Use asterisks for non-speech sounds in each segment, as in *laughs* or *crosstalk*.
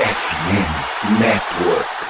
FM Network.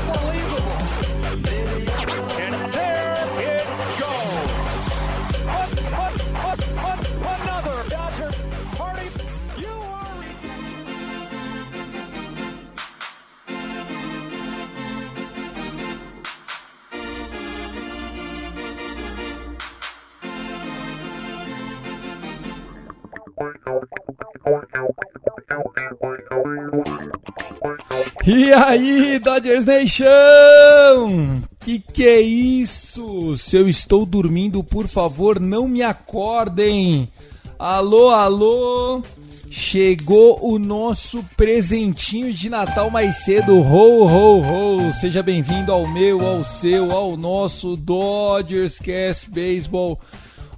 E aí, Dodgers Nation! Que que é isso? Se eu estou dormindo, por favor, não me acordem. Alô, alô! Chegou o nosso presentinho de Natal mais cedo. Ho, ho, ho! Seja bem-vindo ao meu, ao seu, ao nosso Dodgers Cast Baseball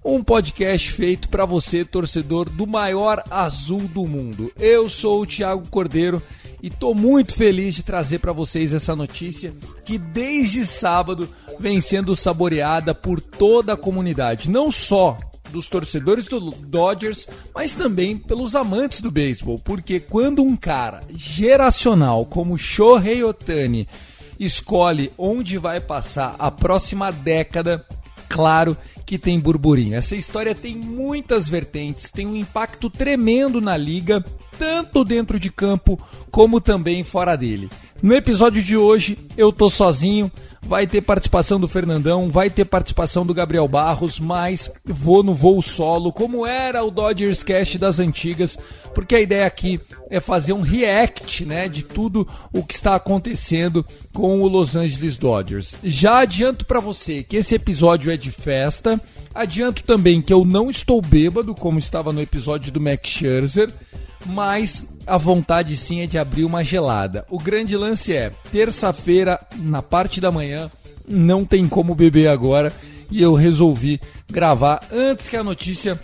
um podcast feito para você, torcedor do maior azul do mundo. Eu sou o Thiago Cordeiro e tô muito feliz de trazer para vocês essa notícia que desde sábado vem sendo saboreada por toda a comunidade, não só dos torcedores do Dodgers, mas também pelos amantes do beisebol, porque quando um cara geracional como Shohei Otani escolhe onde vai passar a próxima década, claro que tem burburinho. Essa história tem muitas vertentes, tem um impacto tremendo na liga, tanto dentro de campo como também fora dele. No episódio de hoje, eu tô sozinho, vai ter participação do Fernandão, vai ter participação do Gabriel Barros, mas vou no voo solo, como era o Dodgers Cast das antigas, porque a ideia aqui é fazer um react, né, de tudo o que está acontecendo com o Los Angeles Dodgers. Já adianto para você que esse episódio é de festa, adianto também que eu não estou bêbado, como estava no episódio do Max Scherzer, mas a vontade sim é de abrir uma gelada. O grande lance é, terça-feira, na parte da manhã, não tem como beber agora e eu resolvi gravar antes que a notícia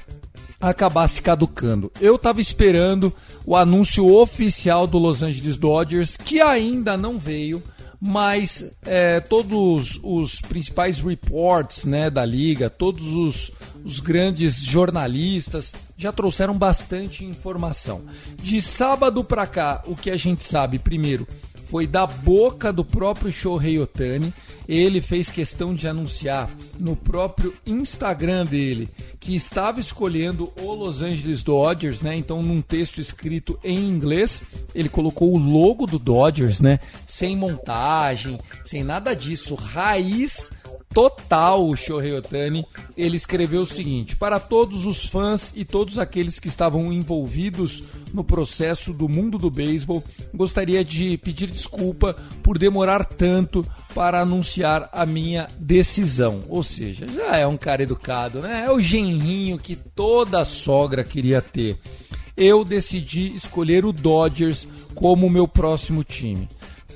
acabasse caducando. Eu tava esperando o anúncio oficial do Los Angeles Dodgers, que ainda não veio, mas é, todos os principais reports né, da liga, todos os, os grandes jornalistas já trouxeram bastante informação. De sábado para cá, o que a gente sabe, primeiro, foi da boca do próprio Shohei Otani. Ele fez questão de anunciar no próprio Instagram dele que estava escolhendo o Los Angeles Dodgers, né? Então, num texto escrito em inglês, ele colocou o logo do Dodgers, né? Sem montagem, sem nada disso, raiz total o Shohei Otani, ele escreveu o seguinte: Para todos os fãs e todos aqueles que estavam envolvidos no processo do mundo do beisebol, gostaria de pedir desculpa por demorar tanto para anunciar a minha decisão. Ou seja, já é um cara educado, né? É o genrinho que toda sogra queria ter. Eu decidi escolher o Dodgers como meu próximo time.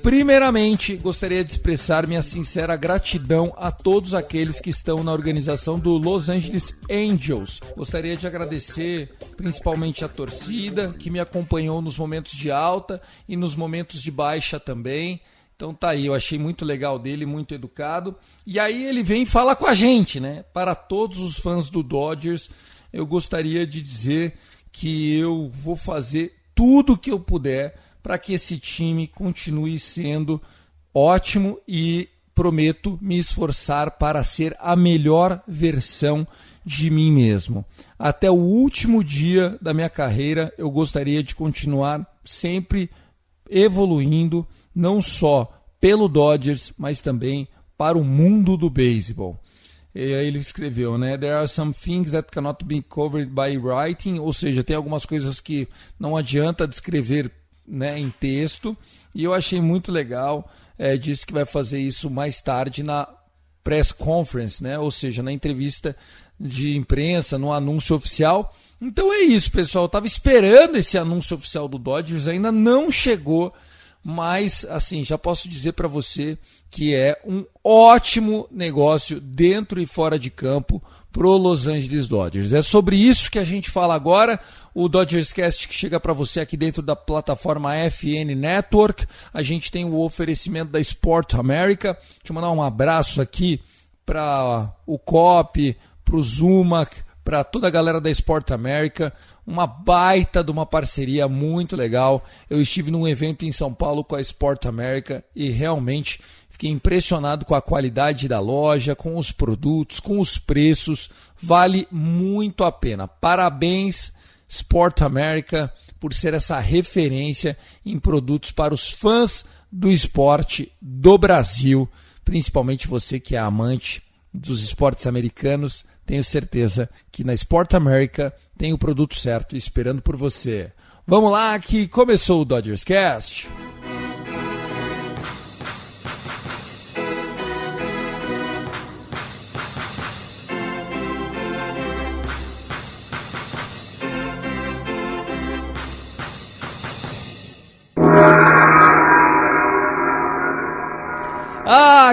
Primeiramente, gostaria de expressar minha sincera gratidão a todos aqueles que estão na organização do Los Angeles Angels. Gostaria de agradecer principalmente a torcida que me acompanhou nos momentos de alta e nos momentos de baixa também. Então tá aí, eu achei muito legal dele, muito educado. E aí ele vem e fala com a gente, né? Para todos os fãs do Dodgers, eu gostaria de dizer que eu vou fazer tudo que eu puder para que esse time continue sendo ótimo e prometo me esforçar para ser a melhor versão de mim mesmo. Até o último dia da minha carreira, eu gostaria de continuar sempre evoluindo, não só pelo Dodgers, mas também para o mundo do beisebol. E aí ele escreveu, né? There are some things that cannot be covered by writing, ou seja, tem algumas coisas que não adianta descrever né, em texto. E eu achei muito legal. É, disse que vai fazer isso mais tarde na press conference, né? Ou seja, na entrevista de imprensa, no anúncio oficial. Então é isso, pessoal. Eu tava esperando esse anúncio oficial do Dodgers, ainda não chegou, mas assim, já posso dizer para você que é um ótimo negócio dentro e fora de campo pro Los Angeles Dodgers. É sobre isso que a gente fala agora. O Dodgers Cast que chega para você aqui dentro da plataforma FN Network. A gente tem o oferecimento da Sport America. Deixa eu mandar um abraço aqui para o COP, para o Zumac, para toda a galera da Sport America. Uma baita de uma parceria muito legal. Eu estive num evento em São Paulo com a Sport America e realmente fiquei impressionado com a qualidade da loja, com os produtos, com os preços. Vale muito a pena. Parabéns, Sport America, por ser essa referência em produtos para os fãs do esporte do Brasil, principalmente você que é amante dos esportes americanos tenho certeza que na Sport America tem o produto certo esperando por você. Vamos lá que começou o Dodgers Cast.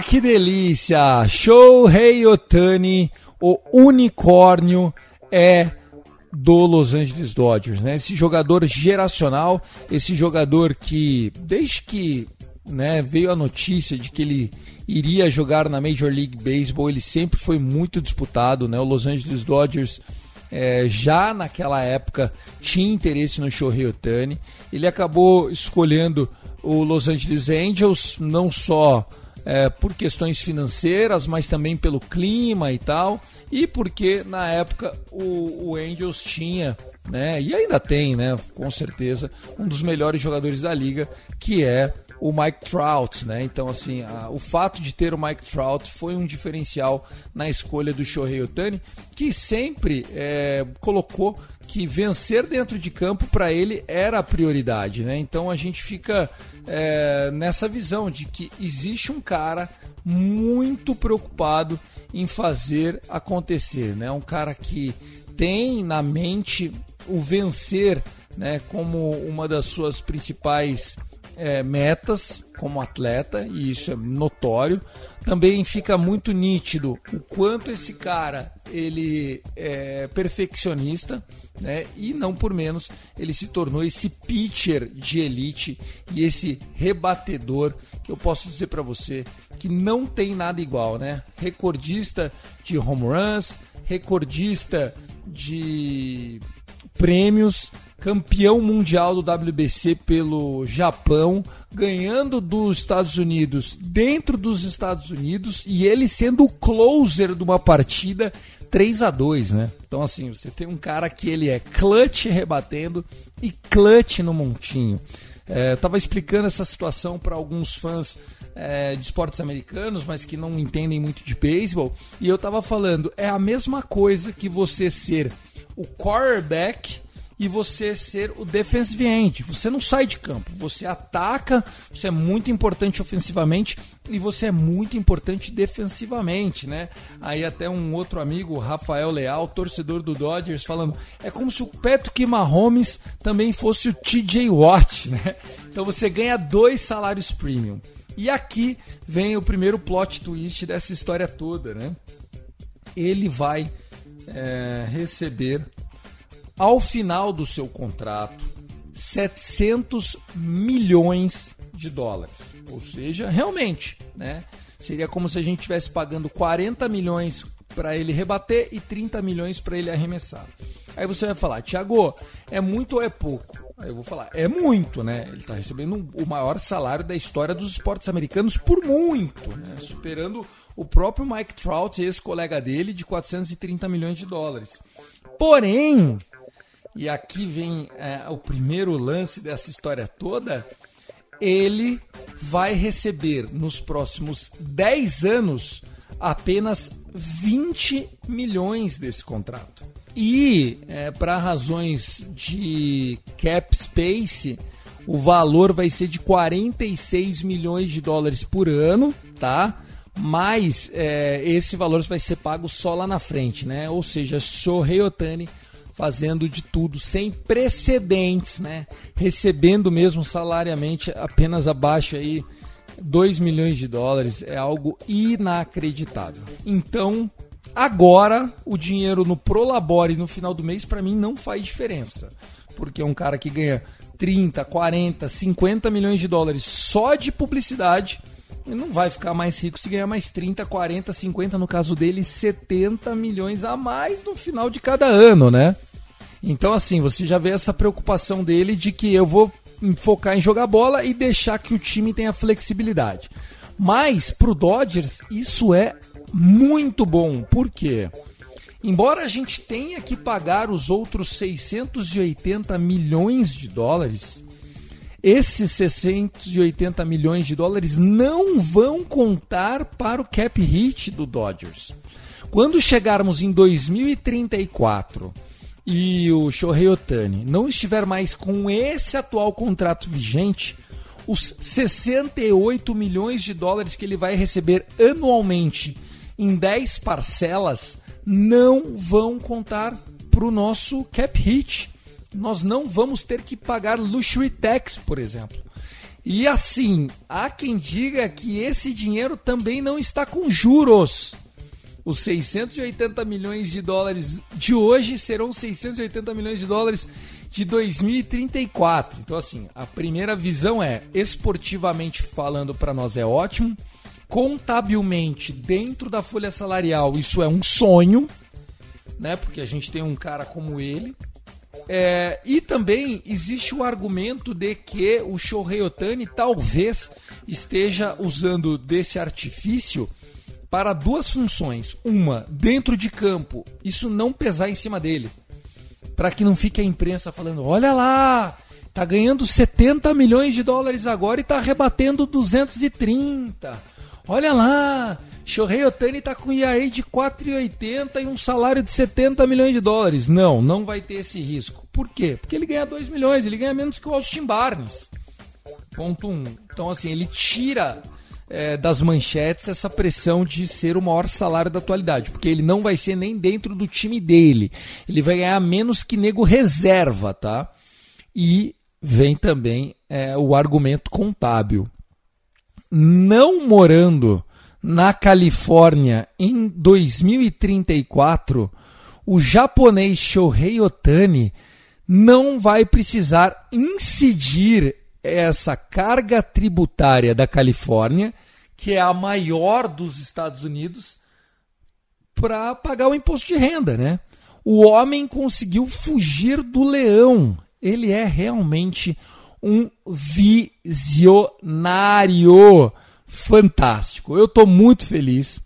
Que delícia! Show Rei Otani o unicórnio é do Los Angeles Dodgers, né? Esse jogador geracional, esse jogador que desde que né, veio a notícia de que ele iria jogar na Major League Baseball, ele sempre foi muito disputado, né? O Los Angeles Dodgers é, já naquela época tinha interesse no Shohei Otani. Ele acabou escolhendo o Los Angeles Angels, não só é, por questões financeiras, mas também pelo clima e tal, e porque na época o, o Angels tinha, né, e ainda tem, né, com certeza, um dos melhores jogadores da liga, que é o Mike Trout, né? Então, assim, a, o fato de ter o Mike Trout foi um diferencial na escolha do Shohei Otani, que sempre é, colocou que vencer dentro de campo para ele era a prioridade, né? Então a gente fica é, nessa visão de que existe um cara muito preocupado em fazer acontecer, né? Um cara que tem na mente o vencer, né? Como uma das suas principais é, metas como atleta e isso é notório. Também fica muito nítido o quanto esse cara ele é perfeccionista né? E não por menos, ele se tornou esse pitcher de elite e esse rebatedor que eu posso dizer para você que não tem nada igual, né? Recordista de home runs, recordista de prêmios, campeão mundial do WBC pelo Japão, ganhando dos Estados Unidos dentro dos Estados Unidos e ele sendo o closer de uma partida 3 a 2 né? Então, assim, você tem um cara que ele é clutch rebatendo e clutch no montinho. É, eu tava explicando essa situação para alguns fãs é, de esportes americanos, mas que não entendem muito de beisebol, e eu tava falando, é a mesma coisa que você ser o quarterback e você ser o defensive end. Você não sai de campo, você ataca, você é muito importante ofensivamente e você é muito importante defensivamente, né? Aí até um outro amigo, Rafael Leal, torcedor do Dodgers, falando, é como se o Patrick Mahomes também fosse o TJ Watt, *laughs* né? Então você ganha dois salários premium. E aqui vem o primeiro plot twist dessa história toda, né? Ele vai é, receber ao final do seu contrato 700 milhões de dólares. Ou seja, realmente, né? Seria como se a gente estivesse pagando 40 milhões para ele rebater e 30 milhões para ele arremessar. Aí você vai falar, Thiago, é muito ou é pouco? Aí eu vou falar, é muito, né? Ele está recebendo o maior salário da história dos esportes americanos por muito, né? Superando o próprio Mike Trout, ex-colega dele, de 430 milhões de dólares. Porém, e aqui vem é, o primeiro lance dessa história toda, ele vai receber nos próximos 10 anos apenas 20 milhões desse contrato. E é, para razões de cap space, o valor vai ser de 46 milhões de dólares por ano, tá? mas é, esse valor vai ser pago só lá na frente, né? Ou seja, Shohei Otani fazendo de tudo sem precedentes, né? Recebendo mesmo salariamente apenas abaixo aí 2 milhões de dólares é algo inacreditável. Então, agora o dinheiro no Prolabore no final do mês para mim não faz diferença, porque é um cara que ganha 30, 40, 50 milhões de dólares só de publicidade ele não vai ficar mais rico se ganhar mais 30, 40, 50, no caso dele, 70 milhões a mais no final de cada ano, né? Então, assim, você já vê essa preocupação dele de que eu vou focar em jogar bola e deixar que o time tenha flexibilidade. Mas, pro Dodgers, isso é muito bom. Por quê? Embora a gente tenha que pagar os outros 680 milhões de dólares, esses 680 milhões de dólares não vão contar para o cap hit do Dodgers. Quando chegarmos em 2034 e o Shohei Otani não estiver mais com esse atual contrato vigente, os 68 milhões de dólares que ele vai receber anualmente em 10 parcelas não vão contar para o nosso cap hit nós não vamos ter que pagar luxury tax, por exemplo. E assim, há quem diga que esse dinheiro também não está com juros. Os 680 milhões de dólares de hoje serão 680 milhões de dólares de 2034. Então, assim, a primeira visão é, esportivamente falando, para nós é ótimo. Contabilmente, dentro da folha salarial, isso é um sonho, né? Porque a gente tem um cara como ele, é, e também existe o argumento de que o Shohei Otani talvez esteja usando desse artifício para duas funções. Uma, dentro de campo, isso não pesar em cima dele. Para que não fique a imprensa falando: olha lá, tá ganhando 70 milhões de dólares agora e tá rebatendo 230. Olha lá, Shohei Otani está com ERA de 4,80 e um salário de 70 milhões de dólares. Não, não vai ter esse risco. Por quê? Porque ele ganha 2 milhões, ele ganha menos que o Austin Barnes. Ponto 1. Um. Então, assim, ele tira é, das manchetes essa pressão de ser o maior salário da atualidade, porque ele não vai ser nem dentro do time dele. Ele vai ganhar menos que nego reserva, tá? E vem também é, o argumento contábil. Não morando na Califórnia em 2034, o japonês Shohei Otani não vai precisar incidir essa carga tributária da Califórnia, que é a maior dos Estados Unidos, para pagar o imposto de renda, né? O homem conseguiu fugir do leão. Ele é realmente um visionário fantástico. Eu estou muito feliz.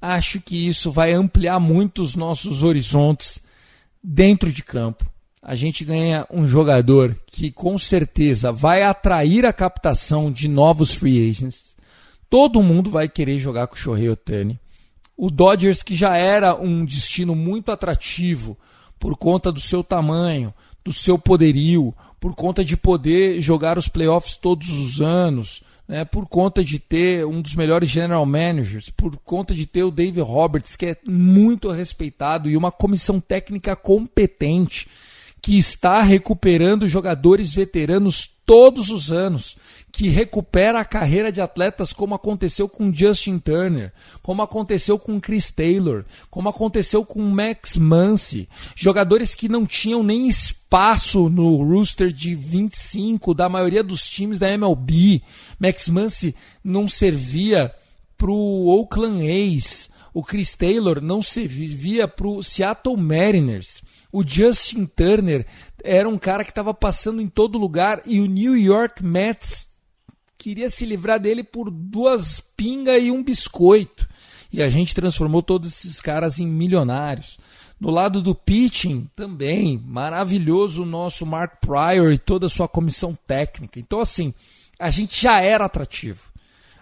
Acho que isso vai ampliar muito os nossos horizontes dentro de campo. A gente ganha um jogador que com certeza vai atrair a captação de novos free agents. Todo mundo vai querer jogar com o Shohei Otani. O Dodgers, que já era um destino muito atrativo por conta do seu tamanho, do seu poderio, por conta de poder jogar os playoffs todos os anos, né, por conta de ter um dos melhores general managers, por conta de ter o Dave Roberts, que é muito respeitado, e uma comissão técnica competente, que está recuperando jogadores veteranos todos os anos, que recupera a carreira de atletas como aconteceu com Justin Turner, como aconteceu com Chris Taylor, como aconteceu com Max Muncy, jogadores que não tinham nem espaço no rooster de 25 da maioria dos times da MLB. Max Muncy não servia para o Oakland A's, o Chris Taylor não servia para o Seattle Mariners. O Justin Turner era um cara que estava passando em todo lugar e o New York Mets queria se livrar dele por duas pingas e um biscoito. E a gente transformou todos esses caras em milionários. No lado do pitching, também, maravilhoso o nosso Mark Pryor e toda a sua comissão técnica. Então, assim, a gente já era atrativo.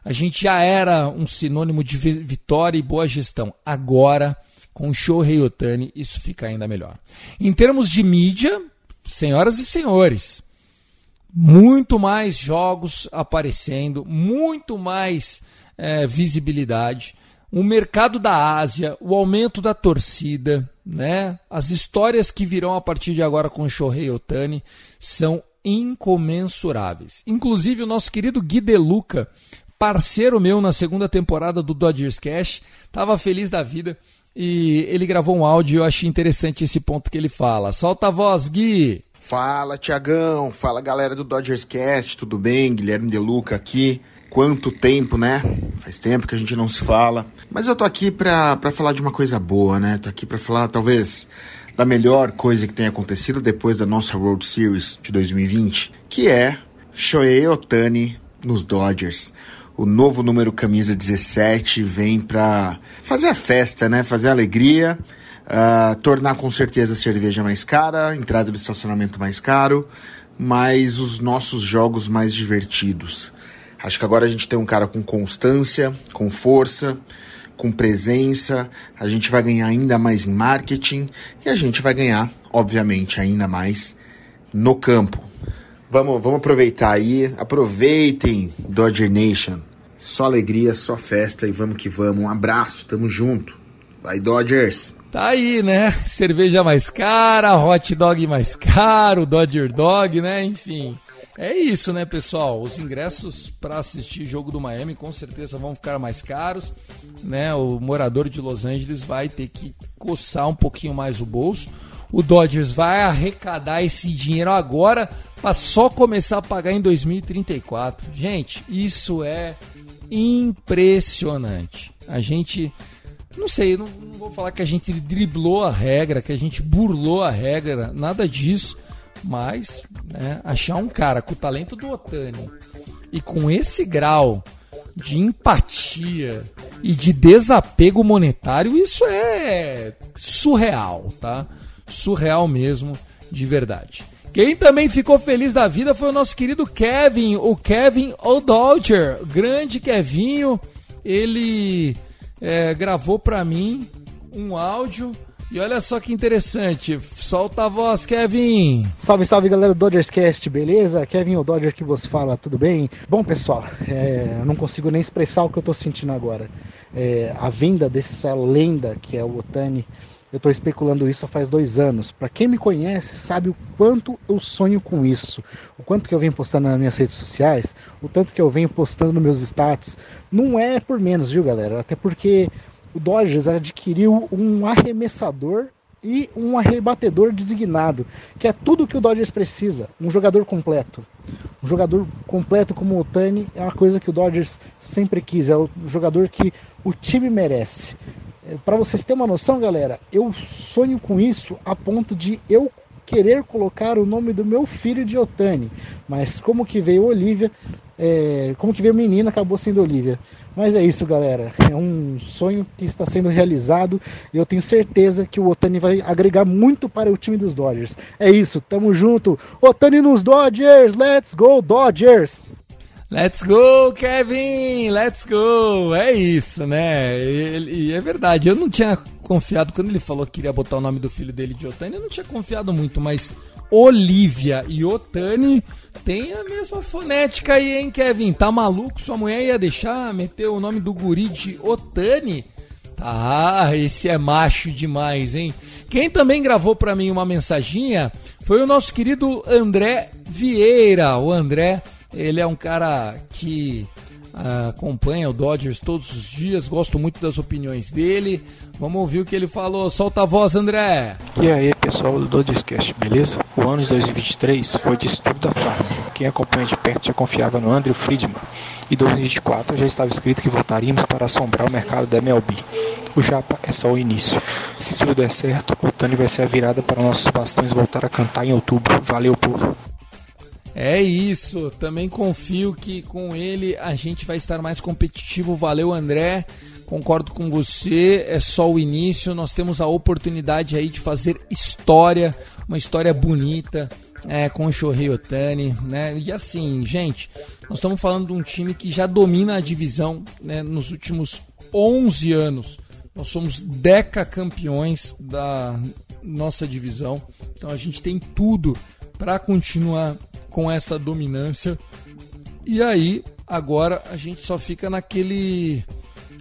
A gente já era um sinônimo de vitória e boa gestão. Agora, com Shohei Otani, isso fica ainda melhor. Em termos de mídia, senhoras e senhores, muito mais jogos aparecendo, muito mais é, visibilidade. O mercado da Ásia, o aumento da torcida, né? As histórias que virão a partir de agora com o Shohei Otani são incomensuráveis. Inclusive o nosso querido Gui Deluca, parceiro meu na segunda temporada do Dodgers Cash, estava feliz da vida e ele gravou um áudio e eu achei interessante esse ponto que ele fala. Solta a voz, Gui! Fala, Tiagão! Fala, galera do Dodgers Cast, tudo bem? Guilherme Deluca aqui. Quanto tempo, né? Faz tempo que a gente não se fala. Mas eu tô aqui pra, pra falar de uma coisa boa, né? Tô aqui pra falar, talvez, da melhor coisa que tem acontecido depois da nossa World Series de 2020, que é Shohei Otani nos Dodgers o novo número camisa 17 vem para fazer a festa, né? Fazer a alegria, uh, tornar com certeza a cerveja mais cara, entrada do estacionamento mais caro, mas os nossos jogos mais divertidos. Acho que agora a gente tem um cara com constância, com força, com presença, a gente vai ganhar ainda mais em marketing e a gente vai ganhar, obviamente, ainda mais no campo. Vamos, vamos aproveitar aí. Aproveitem Dodger Nation. Só alegria, só festa e vamos que vamos. Um abraço, tamo junto. Vai Dodgers. Tá aí, né? Cerveja mais cara, hot dog mais caro, Dodger Dog, né? Enfim. É isso, né, pessoal? Os ingressos para assistir jogo do Miami com certeza vão ficar mais caros, né? O morador de Los Angeles vai ter que coçar um pouquinho mais o bolso. O Dodgers vai arrecadar esse dinheiro agora para só começar a pagar em 2034. Gente, isso é impressionante. A gente, não sei, não, não, vou falar que a gente driblou a regra, que a gente burlou a regra, nada disso. Mas né, achar um cara com o talento do Otani e com esse grau de empatia e de desapego monetário, isso é surreal, tá? Surreal mesmo, de verdade. Quem também ficou feliz da vida foi o nosso querido Kevin, o Kevin O'Dodger. Grande Kevinho, ele é, gravou para mim um áudio e olha só que interessante, solta a voz, Kevin. Salve, salve galera do Dodgers Cast, beleza? Kevin o Dodger que você fala, tudo bem? Bom, pessoal, é, não consigo nem expressar o que eu tô sentindo agora. É, a venda dessa lenda que é o Otani eu estou especulando isso faz dois anos. Para quem me conhece, sabe o quanto eu sonho com isso, o quanto que eu venho postando nas minhas redes sociais, o tanto que eu venho postando nos meus status. Não é por menos, viu, galera? Até porque o Dodgers adquiriu um arremessador e um arrebatedor designado, que é tudo que o Dodgers precisa, um jogador completo. Um jogador completo como o Tani é uma coisa que o Dodgers sempre quis, é o jogador que o time merece. Para vocês terem uma noção, galera, eu sonho com isso a ponto de eu querer colocar o nome do meu filho de Otani. Mas como que veio Olivia, é, como que veio menina, acabou sendo Olivia. Mas é isso, galera. É um sonho que está sendo realizado e eu tenho certeza que o Otani vai agregar muito para o time dos Dodgers. É isso, tamo junto. Otani nos Dodgers, let's go Dodgers! Let's go, Kevin! Let's go! É isso, né? E, e, é verdade, eu não tinha confiado, quando ele falou que queria botar o nome do filho dele de Otani, eu não tinha confiado muito, mas Olivia e Otani tem a mesma fonética aí, hein, Kevin? Tá maluco? Sua mulher ia deixar meter o nome do guri de Otani? Tá, esse é macho demais, hein? Quem também gravou para mim uma mensaginha foi o nosso querido André Vieira. O André ele é um cara que uh, acompanha o Dodgers todos os dias, gosto muito das opiniões dele. Vamos ouvir o que ele falou. Solta a voz, André. E aí, pessoal do Dodgers Cast, beleza? O ano de 2023 foi de estudo da farm. Quem acompanha de perto já confiava no Andrew Friedman. E 2024 já estava escrito que voltaríamos para assombrar o mercado da MLB. O Japa é só o início. Se tudo der certo, o Tani vai ser a virada para nossos bastões voltar a cantar em outubro. Valeu, povo! É isso, também confio que com ele a gente vai estar mais competitivo. Valeu, André. Concordo com você, é só o início. Nós temos a oportunidade aí de fazer história, uma história bonita é, com o Shohei Otani, né? E assim, gente, nós estamos falando de um time que já domina a divisão né, nos últimos 11 anos. Nós somos deca campeões da nossa divisão, então a gente tem tudo para continuar com essa dominância. E aí Agora a gente só fica naquele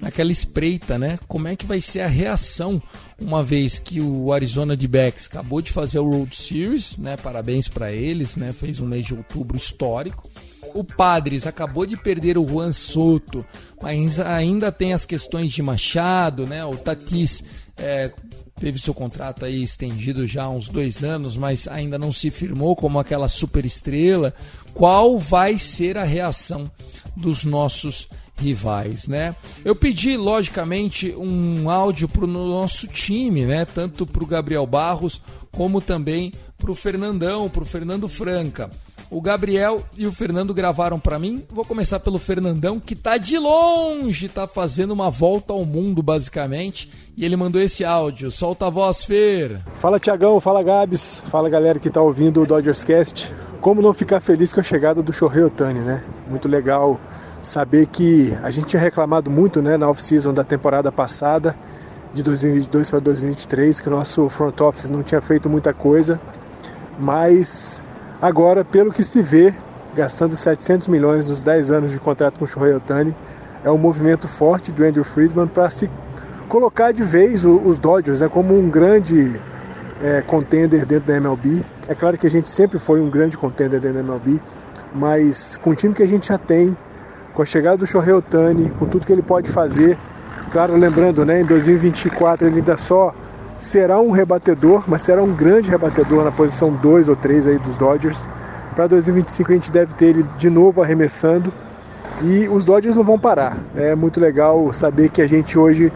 naquela espreita, né? Como é que vai ser a reação uma vez que o Arizona de Backs acabou de fazer o Road Series, né? Parabéns para eles, né? Fez um mês de outubro histórico. O Padres acabou de perder o Juan Soto, mas ainda tem as questões de Machado, né? O Tatis é, teve seu contrato aí estendido já há uns dois anos, mas ainda não se firmou como aquela super estrela. Qual vai ser a reação dos nossos rivais, né? Eu pedi, logicamente, um áudio para o nosso time, né? Tanto para o Gabriel Barros como também para o Fernandão, para o Fernando Franca. O Gabriel e o Fernando gravaram para mim. Vou começar pelo Fernandão, que tá de longe, tá fazendo uma volta ao mundo, basicamente. E ele mandou esse áudio. Solta a voz, Fer. Fala, Tiagão. Fala, Gabs. Fala, galera que tá ouvindo o Dodgers Cast. Como não ficar feliz com a chegada do Shohei Otani, né? Muito legal saber que a gente tinha reclamado muito, né, na off-season da temporada passada, de 2022 para 2023, que o nosso front office não tinha feito muita coisa, mas Agora, pelo que se vê, gastando 700 milhões nos 10 anos de contrato com o Shohei Otani, é um movimento forte do Andrew Friedman para se colocar de vez os Dodgers né, como um grande é, contender dentro da MLB. É claro que a gente sempre foi um grande contender dentro da MLB, mas com o time que a gente já tem, com a chegada do Shohei Otani, com tudo que ele pode fazer, claro, lembrando, né, em 2024 ele ainda só será um rebatedor, mas será um grande rebatedor na posição 2 ou 3 aí dos Dodgers. Para 2025 a gente deve ter ele de novo arremessando e os Dodgers não vão parar. É muito legal saber que a gente hoje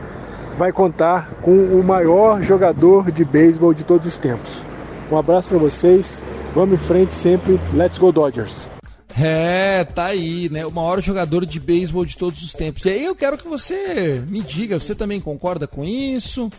vai contar com o maior jogador de beisebol de todos os tempos. Um abraço para vocês. Vamos em frente sempre. Let's go Dodgers. É, tá aí, né? O maior jogador de beisebol de todos os tempos. E aí eu quero que você me diga, você também concorda com isso?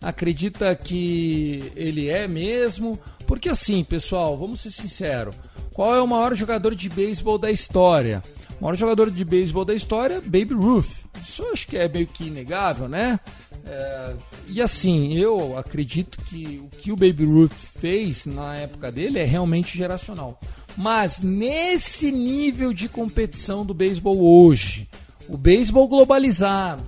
Acredita que ele é mesmo? Porque assim, pessoal, vamos ser sinceros. Qual é o maior jogador de beisebol da história? O maior jogador de beisebol da história, Baby Ruth. Isso acho que é meio que inegável, né? É, e assim, eu acredito que o que o Baby Ruth fez na época dele é realmente geracional. Mas nesse nível de competição do beisebol hoje, o beisebol globalizado,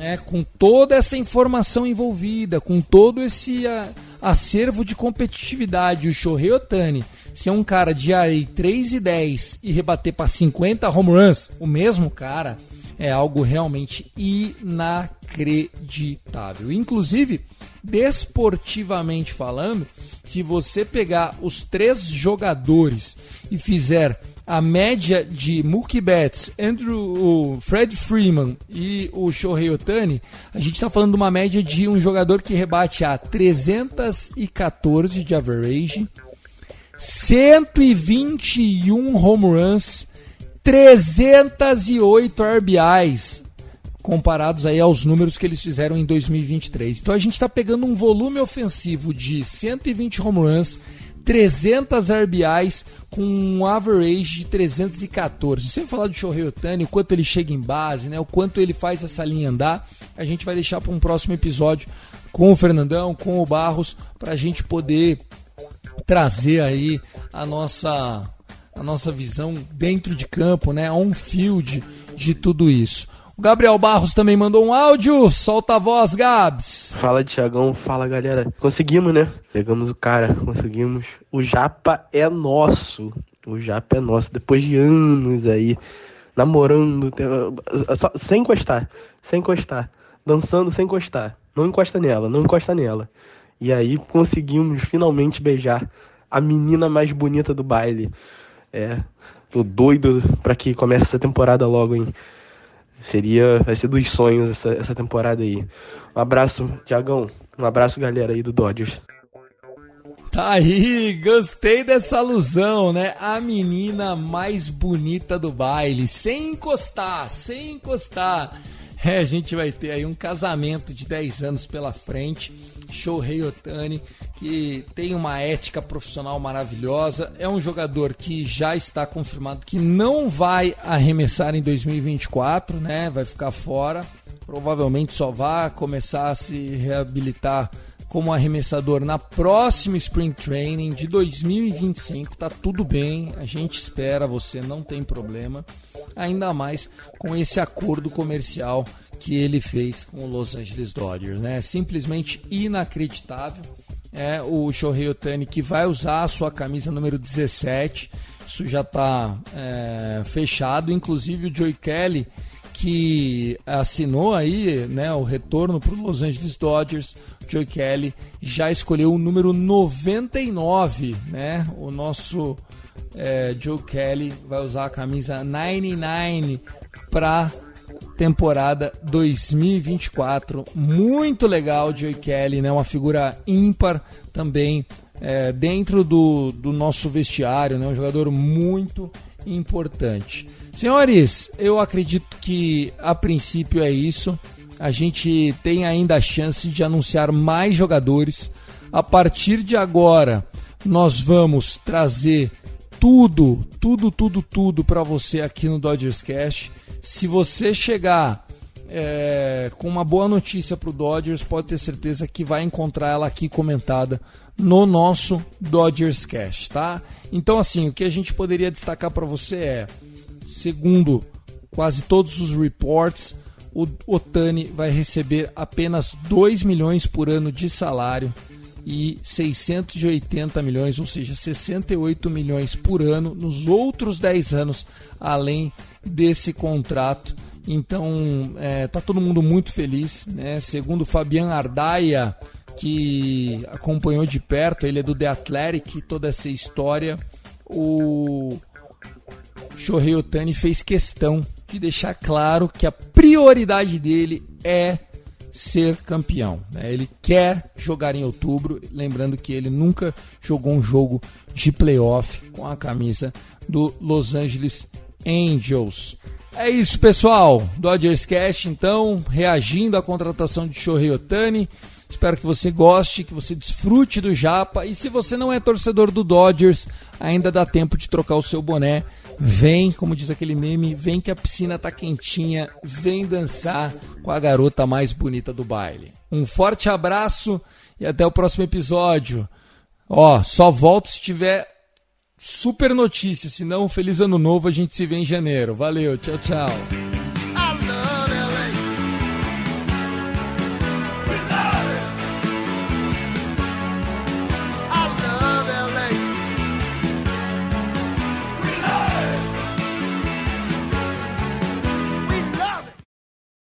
né, com toda essa informação envolvida, com todo esse a, acervo de competitividade, o Shohei Otani ser um cara de AREI 3 e 10 e rebater para 50 home runs, o mesmo cara, é algo realmente inacreditável. Inclusive, desportivamente falando, se você pegar os três jogadores e fizer a média de Mookie Betts, Andrew, o Fred Freeman e o Shohei Otani, a gente está falando de uma média de um jogador que rebate a 314 de average, 121 home runs, 308 RBIs, comparados aí aos números que eles fizeram em 2023. Então a gente está pegando um volume ofensivo de 120 home runs, 300 RBIs com um average de 314. Sem falar do Shohei Otani, o quanto ele chega em base, né? O quanto ele faz essa linha andar, a gente vai deixar para um próximo episódio com o Fernandão, com o Barros, para a gente poder trazer aí a nossa a nossa visão dentro de campo, né? On field de tudo isso. O Gabriel Barros também mandou um áudio. Solta a voz, Gabs. Fala, Tiagão. Fala, galera. Conseguimos, né? Pegamos o cara, conseguimos. O Japa é nosso. O Japa é nosso. Depois de anos aí, namorando, só, sem encostar. Sem encostar. Dançando sem encostar. Não encosta nela, não encosta nela. E aí conseguimos finalmente beijar a menina mais bonita do baile. É, tô doido pra que comece essa temporada logo, hein? Seria, vai ser dos sonhos essa, essa temporada aí. Um abraço, Tiagão. Um abraço, galera aí do Dodgers. Tá aí, gostei dessa alusão, né? A menina mais bonita do baile, sem encostar, sem encostar. É, a gente vai ter aí um casamento de 10 anos pela frente. Shohei Otani, que tem uma ética profissional maravilhosa, é um jogador que já está confirmado que não vai arremessar em 2024, né? Vai ficar fora. Provavelmente só vai começar a se reabilitar como arremessador na próxima Spring Training de 2025. Tá tudo bem, a gente espera você, não tem problema. Ainda mais com esse acordo comercial que ele fez com o Los Angeles Dodgers, né? Simplesmente inacreditável. É o Shohei Otani que vai usar a sua camisa número 17. Isso já está é, fechado. Inclusive o Joey Kelly que assinou aí né, o retorno para o Los Angeles Dodgers, Joe Kelly, já escolheu o número 99, né? O nosso é, Joe Kelly vai usar a camisa 99 para temporada 2024. Muito legal, Joe Kelly, né? Uma figura ímpar também é, dentro do, do nosso vestiário, né? Um jogador muito importante. Senhores, eu acredito que a princípio é isso. A gente tem ainda a chance de anunciar mais jogadores. A partir de agora, nós vamos trazer tudo, tudo, tudo, tudo para você aqui no Dodgers Cast. Se você chegar é, com uma boa notícia para o Dodgers, pode ter certeza que vai encontrar ela aqui comentada no nosso Dodgers Cast, tá? Então, assim, o que a gente poderia destacar para você é, segundo quase todos os reports, o Otani vai receber apenas 2 milhões por ano de salário e 680 milhões, ou seja, 68 milhões por ano nos outros 10 anos, além desse contrato. Então, é, tá todo mundo muito feliz, né? Segundo Fabian Ardaia, que acompanhou de perto, ele é do The Athletic, toda essa história, o Shohei Otani fez questão de deixar claro que a prioridade dele é ser campeão. Né? Ele quer jogar em outubro, lembrando que ele nunca jogou um jogo de playoff com a camisa do Los Angeles Angels. É isso, pessoal. Dodgers Cash, então, reagindo à contratação de Shohei Otani. Espero que você goste, que você desfrute do Japa. E se você não é torcedor do Dodgers, ainda dá tempo de trocar o seu boné. Vem, como diz aquele meme, vem que a piscina tá quentinha, vem dançar com a garota mais bonita do baile. Um forte abraço e até o próximo episódio. Ó, só volto se tiver super notícia, senão feliz ano novo, a gente se vê em janeiro. Valeu, tchau, tchau.